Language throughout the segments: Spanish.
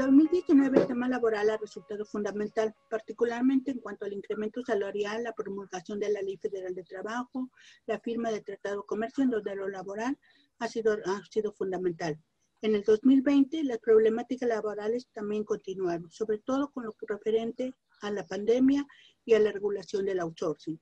Desde el 2019 el tema laboral ha resultado fundamental, particularmente en cuanto al incremento salarial, la promulgación de la Ley Federal de Trabajo, la firma de Tratado de Comercio en donde lo laboral ha sido, ha sido fundamental. En el 2020 las problemáticas laborales también continuaron, sobre todo con lo referente a la pandemia y a la regulación del outsourcing.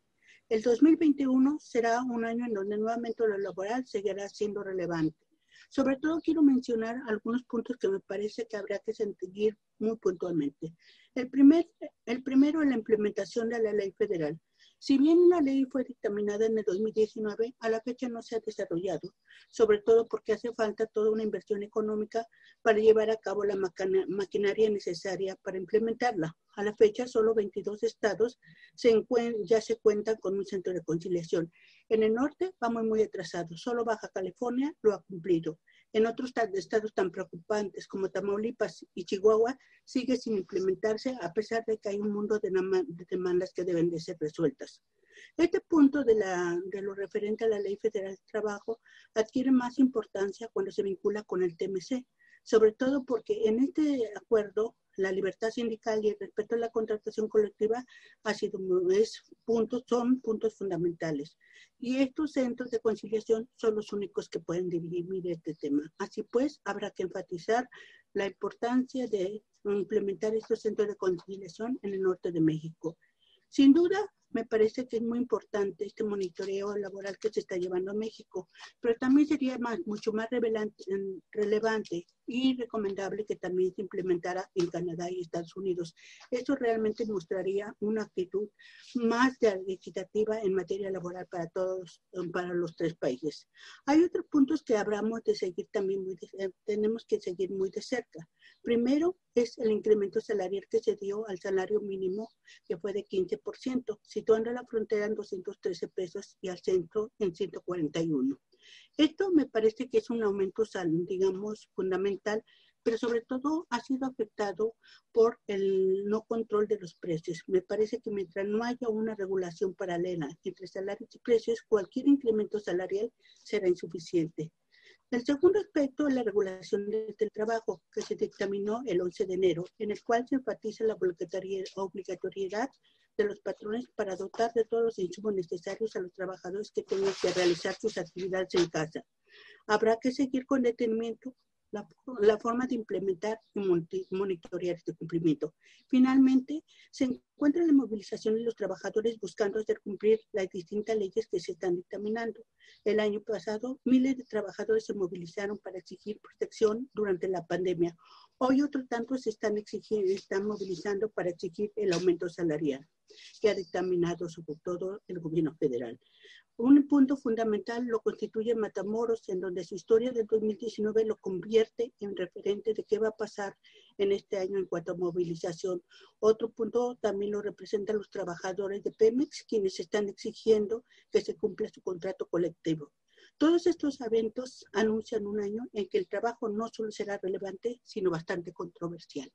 El 2021 será un año en donde nuevamente lo laboral seguirá siendo relevante. Sobre todo quiero mencionar algunos puntos que me parece que habría que seguir muy puntualmente. El, primer, el primero la implementación de la ley federal. Si bien la ley fue dictaminada en el 2019, a la fecha no se ha desarrollado, sobre todo porque hace falta toda una inversión económica para llevar a cabo la maquinaria necesaria para implementarla. A la fecha, solo 22 estados se ya se cuentan con un centro de conciliación. En el norte vamos muy atrasados, solo Baja California lo ha cumplido. En otros estados tan preocupantes como Tamaulipas y Chihuahua sigue sin implementarse a pesar de que hay un mundo de, demandas que deben de ser resueltas. Este punto de, la, de lo referente a la Ley Federal de Trabajo adquiere más importancia cuando se vincula con el TMC, sobre todo porque en este acuerdo la libertad sindical y el respeto a la contratación colectiva ha sido, es, puntos, son puntos fundamentales. Y estos centros de conciliación son los únicos que pueden dirimir este tema. Así pues, habrá que enfatizar la importancia de implementar estos centros de conciliación en el norte de México. Sin duda, me parece que es muy importante este monitoreo laboral que se está llevando a México, pero también sería más, mucho más relevante y recomendable que también se implementara en Canadá y Estados Unidos. Eso realmente mostraría una actitud más equitativa en materia laboral para todos, para los tres países. Hay otros puntos que habremos de seguir también muy de, tenemos que seguir muy de cerca. Primero es el incremento salarial que se dio al salario mínimo, que fue de 15%, situando la frontera en 213 pesos y al centro en 141. Esto me parece que es un aumento, digamos, fundamental, pero sobre todo ha sido afectado por el no control de los precios. Me parece que mientras no haya una regulación paralela entre salarios y precios, cualquier incremento salarial será insuficiente. El segundo aspecto es la regulación del trabajo, que se dictaminó el 11 de enero, en el cual se enfatiza la obligatoriedad de los patrones para dotar de todos los insumos necesarios a los trabajadores que tengan que realizar sus actividades en casa. Habrá que seguir con detenimiento la, forma de implementar y monitorear este cumplimiento. Finalmente, se encuentra la movilización de los trabajadores buscando hacer cumplir las distintas leyes que se están dictaminando. El año pasado, miles de trabajadores se movilizaron para exigir protección durante la pandemia. Hoy otros tantos se están, exigiendo, están movilizando para exigir el aumento salarial que ha dictaminado sobre todo el gobierno federal. Un punto fundamental lo constituye Matamoros, en donde su historia del 2019 lo convierte en referente de qué va a pasar en este año en cuanto a movilización. Otro punto también lo representan los trabajadores de Pemex, quienes están exigiendo que se cumpla su contrato colectivo. Todos estos eventos anuncian un año en que el trabajo no solo será relevante, sino bastante controversial.